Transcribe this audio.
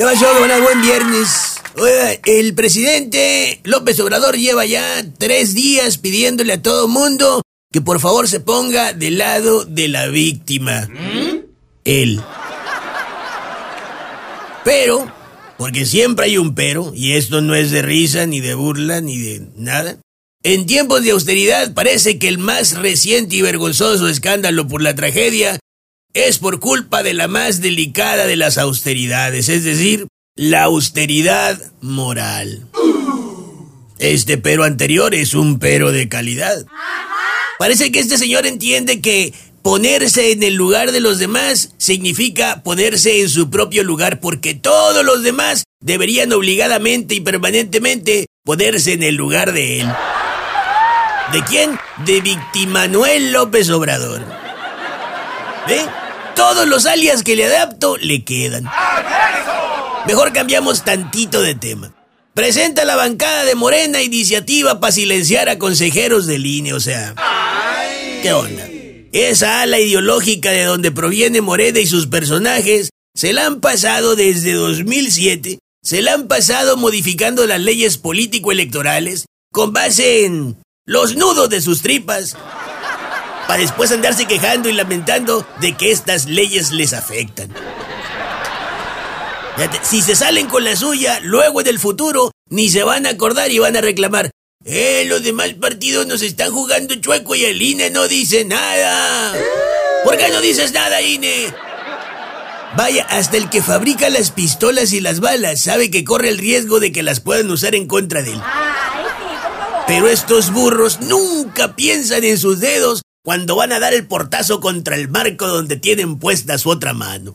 ¿Qué pasó? Buen viernes. Oiga, el presidente López Obrador lleva ya tres días pidiéndole a todo mundo que por favor se ponga del lado de la víctima. Él. Pero, porque siempre hay un pero, y esto no es de risa, ni de burla, ni de nada. En tiempos de austeridad parece que el más reciente y vergonzoso escándalo por la tragedia es por culpa de la más delicada de las austeridades, es decir, la austeridad moral. Este pero anterior es un pero de calidad. Parece que este señor entiende que ponerse en el lugar de los demás significa ponerse en su propio lugar porque todos los demás deberían obligadamente y permanentemente ponerse en el lugar de él. ¿De quién? De Victimanuel López Obrador. ¿Ve? Todos los alias que le adapto le quedan. Mejor cambiamos tantito de tema. Presenta la bancada de Morena iniciativa para silenciar a consejeros de línea, o sea... ¿Qué onda? Esa ala ideológica de donde proviene Morena y sus personajes se la han pasado desde 2007, se la han pasado modificando las leyes político-electorales con base en los nudos de sus tripas, para después andarse quejando y lamentando de que estas leyes les afectan. Si se salen con la suya, luego en el futuro ni se van a acordar y van a reclamar. Eh, los demás partidos nos están jugando chueco y el INE no dice nada. ¿Por qué no dices nada, INE? Vaya, hasta el que fabrica las pistolas y las balas sabe que corre el riesgo de que las puedan usar en contra de él. Pero estos burros nunca piensan en sus dedos cuando van a dar el portazo contra el marco donde tienen puesta su otra mano.